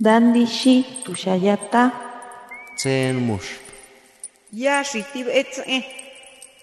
Dandi shi tushayata. Tsen mush. Ya shitib etze.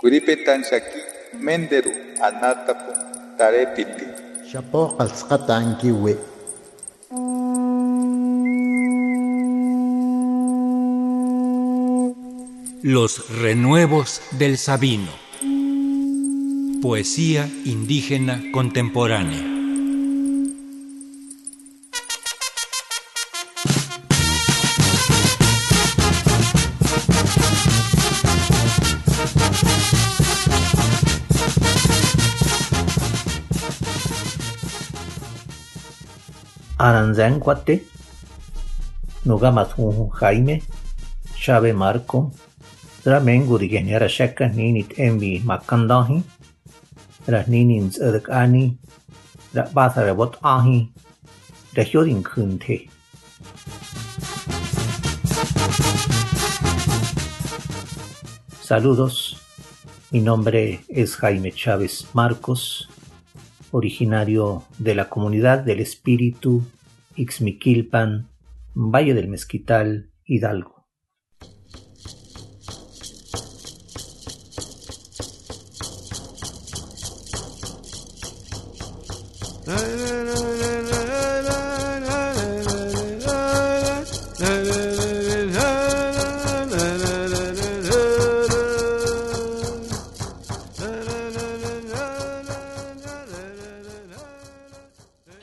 Kuripetan shaki menderu anatapu tarepiti. Shapo qalsqata ankiwi. Los renuevos del Sabino. Poesía indígena contemporánea. Aranzancuate, Nugamatu Jaime, Chave Marco, Ramengu di Geniara Shaka Ninit Embi Makandahi, Rahninins Urkani, Rabata Rabot Ahi, Rahyodin Kunte. Saludos, mi nombre es Jaime Chávez Marcos, originario de la comunidad del Espíritu Ixmiquilpan, Valle del Mezquital, Hidalgo.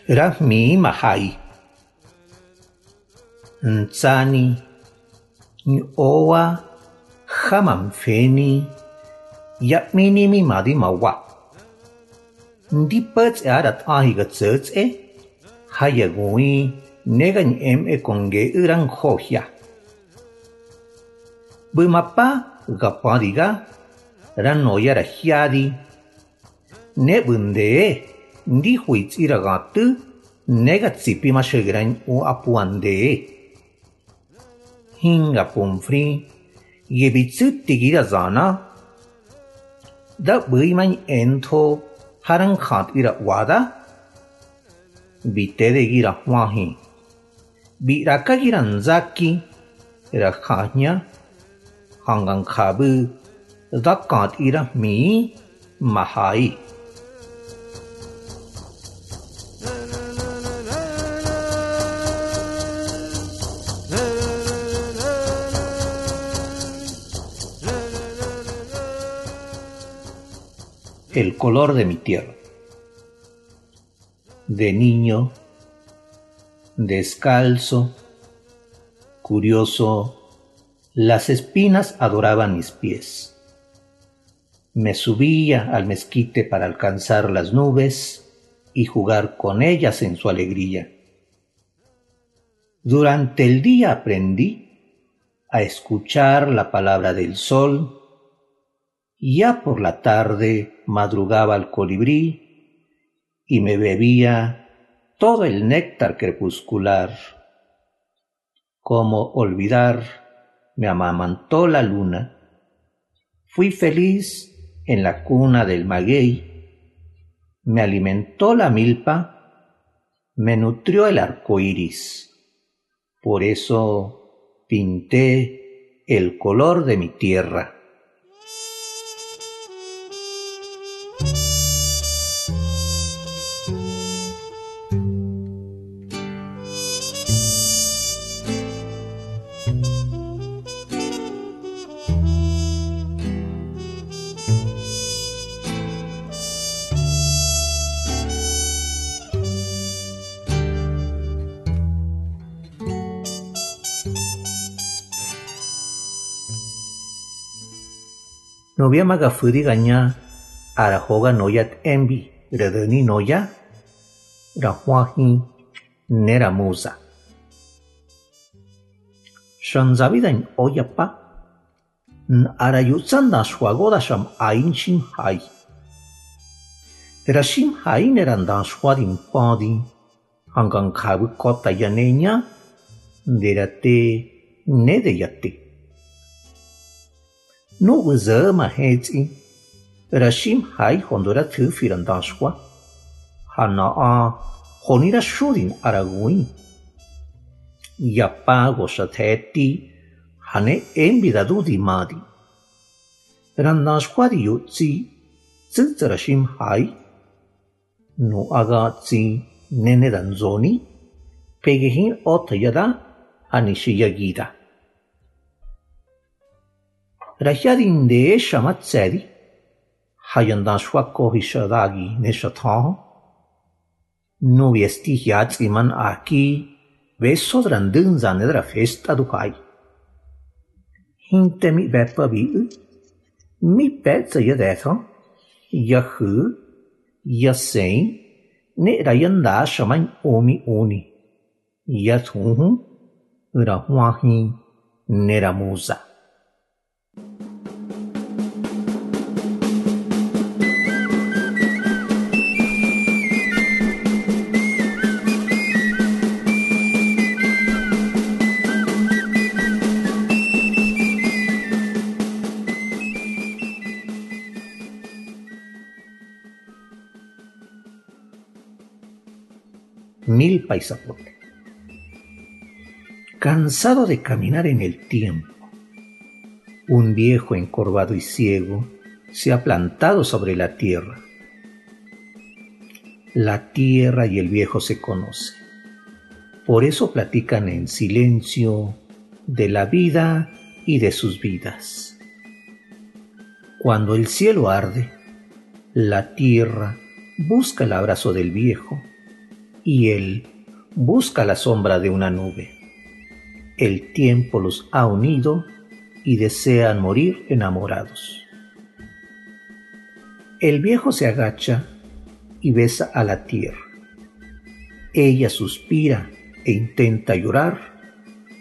Rahmi Mahai Ntsani Owa Hamamfeni Yakmini mi madi mawa Ndi pats arat ahi gatsets e Hayagui Negan em e konge urang hohya Bumapa Gapadiga Ranoya rahiadi Nebunde e ndihuits iragatu ne ga tsi pi mashegran u apuande. Hinga pumfri, yebitsu tigirazana, da buiman ento haran kha ti ra wada, bite de gira huahi, biraka giranzaki, ra kha nya hangan kabu, dakat ira mi, mahai. El color de mi tierra. De niño, descalzo, curioso, las espinas adoraban mis pies. Me subía al mezquite para alcanzar las nubes y jugar con ellas en su alegría. Durante el día aprendí a escuchar la palabra del sol ya por la tarde madrugaba el colibrí y me bebía todo el néctar crepuscular. Como olvidar, me amamantó la luna. Fui feliz en la cuna del maguey. Me alimentó la milpa. Me nutrió el arco iris. Por eso pinté el color de mi tierra. Novia magafuri ganya arahoga noyat embi redeni noya rahuahi nera musa. Σαν ζαβίδεν όγια πά. Αραγιούτσαν τα σχουαγόδα σαν αΐν συμχάι. Ρασίμ χαΐν εραν τα σχουάδιν πόδι. Αγκαν κάβου κότα για νένια. Δερατέ νέδε γιατί. Νου γουζόμα έτσι. Ρασίμ χαΐ χοντορά τύφιραν τα σχουά. Χανά α χονίρα σούδιν αραγούιν. yapagos atheti hane envidadudi madi. Ranashwariyo tsi tsiltarashim hai no aga tsi nene ranzoni pegehin otayada anishiyagida. Rashadinde shamatseri hayandashwa kohishadagi neshataho no viestihyatsiman aki Vesso trandânzane dra festa do pai. Hintemi vepa vi, mi pezza hu, yahu, yasen, ne rayanda shaman omi oni, yathunhu, rahuahin, neramusa. Mil paisapote. Cansado de caminar en el tiempo, un viejo encorvado y ciego se ha plantado sobre la tierra. La tierra y el viejo se conocen. Por eso platican en silencio de la vida y de sus vidas. Cuando el cielo arde, la tierra busca el abrazo del viejo y él busca la sombra de una nube. El tiempo los ha unido y desean morir enamorados. El viejo se agacha y besa a la tierra. Ella suspira e intenta llorar,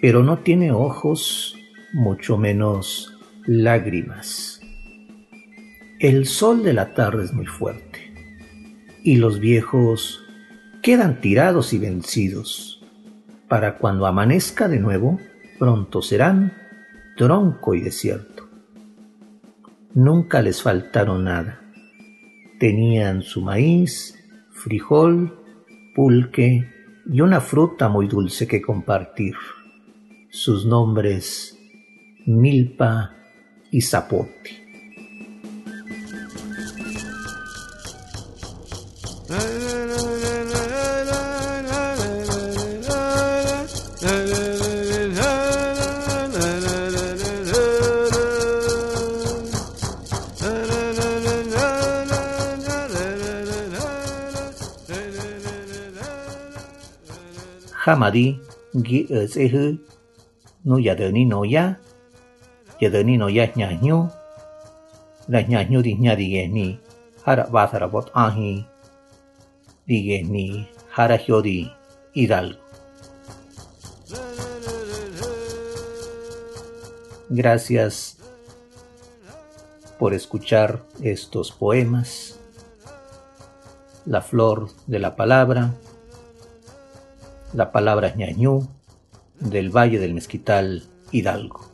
pero no tiene ojos, mucho menos lágrimas. El sol de la tarde es muy fuerte y los viejos quedan tirados y vencidos. Para cuando amanezca de nuevo, pronto serán tronco y desierto. Nunca les faltaron nada. Tenían su maíz, frijol, pulque y una fruta muy dulce que compartir. Sus nombres, milpa y zapote. Hamadi gi eze hu nu ya de ni no ya ya de ni no ya nyu la nyu di nya di ge ni hara ba sara bot ahi di ni hara hidalgo. Gracias por escuchar estos poemas, La flor de la palabra, la palabra ñañú del Valle del Mezquital Hidalgo.